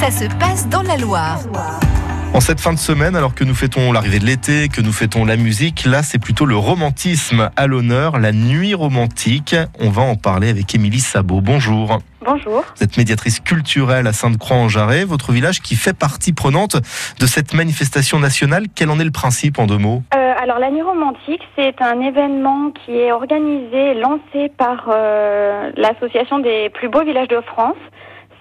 Ça se passe dans la Loire. En cette fin de semaine, alors que nous fêtons l'arrivée de l'été, que nous fêtons la musique, là c'est plutôt le romantisme à l'honneur, la nuit romantique. On va en parler avec Émilie Sabot. Bonjour. Bonjour. Vous êtes médiatrice culturelle à Sainte-Croix-en-Jarret, votre village qui fait partie prenante de cette manifestation nationale. Quel en est le principe en deux mots? Euh, alors la nuit romantique, c'est un événement qui est organisé, lancé par euh, l'association des plus beaux villages de France.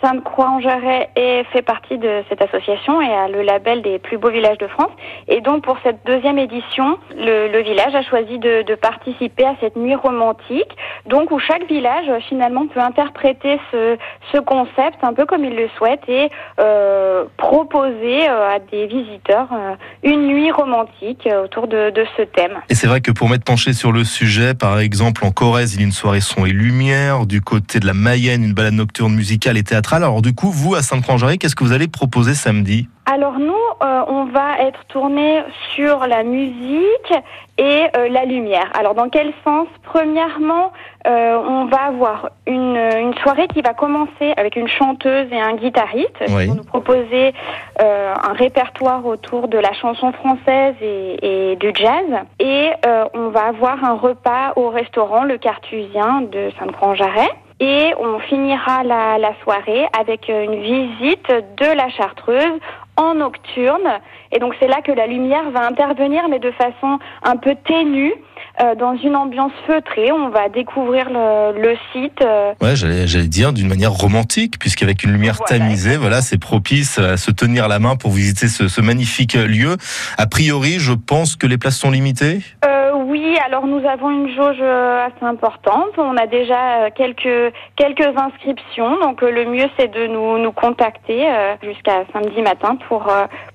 Sainte-Croix-en-Jarret fait partie de cette association et a le label des plus beaux villages de France. Et donc pour cette deuxième édition, le, village a choisi de, participer à cette nuit romantique, donc où chaque village finalement peut interpréter ce, ce concept un peu comme il le souhaite et euh, proposer euh, à des visiteurs euh, une nuit romantique autour de, ce thème. Et c'est vrai que pour m'être penché sur le sujet, par exemple en Corrèze, il y a une soirée son et lumière, du côté de la Mayenne, une balade nocturne musicale et théâtrale. Alors du coup, vous à Sainte-Croix-en-Jarret, qu'est-ce que vous allez proposer samedi? Alors nous, euh, on va être tourné sur la musique et euh, la lumière. Alors dans quel sens? Premièrement, euh, on va avoir une, une soirée qui va commencer avec une chanteuse et un guitariste Oui. qui vont nous proposer un répertoire autour de la chanson française et, et du jazz. Et on va avoir un repas au restaurant Le Cartusien de Sainte-Croix-en-Jarret. Et on finira la, la soirée avec euh, une visite de la Chartreuse en nocturne. Et donc c'est là que la lumière va intervenir, mais de façon un peu ténue, euh, dans une ambiance feutrée. On va découvrir le, le site. euh, Ouais, j'allais, j'allais dire d'une manière romantique, puisqu'avec une lumière Voilà, tamisée, voilà, c'est propice à se tenir la main pour visiter ce, ce magnifique lieu. A priori, je pense que les places sont limitées? Euh, oui, alors nous avons une jauge euh, assez importante. On a déjà euh, quelques quelques inscriptions, donc euh, le mieux c'est de nous nous contacter jusqu'à samedi matin pour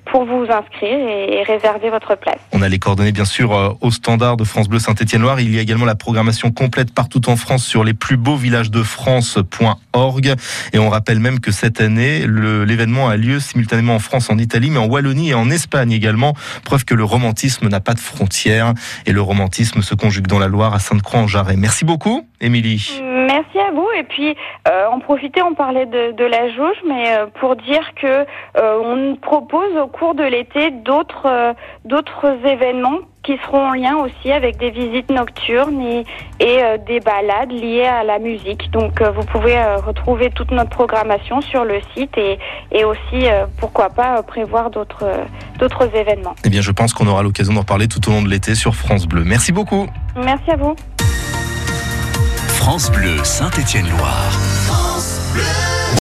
pour vous inscrire et, et réserver votre place. On a les coordonnées bien sûr euh, au standard de France Bleu Saint-Étienne-Loire. Il y a également la programmation complète partout en France sur les plus beaux villages de France.org. Et on rappelle même que cette année, l'événement a lieu simultanément en France, en Italie, mais en Wallonie et en Espagne également. Preuve que le romantisme n'a pas de frontières et le romantisme se conjugue dans la Loire à Sainte-Croix-en-Jarret. Merci beaucoup, Émilie. Merci à vous. Et puis, euh, en profiter, on parlait de, la jauge, mais euh, pour dire que on propose au cours de l'été d'autres d'autres événements qui seront en lien aussi avec des visites nocturnes et, et euh, des balades liées à la musique. Donc, euh, vous pouvez euh, retrouver toute notre programmation sur le site et, et aussi, euh, pourquoi pas, euh, prévoir d'autres euh, d'autres événements. Eh bien, je pense qu'on aura l'occasion d'en parler tout au long de l'été sur France Bleu. Merci beaucoup. Merci à vous. France Bleu Saint-Étienne-Loire.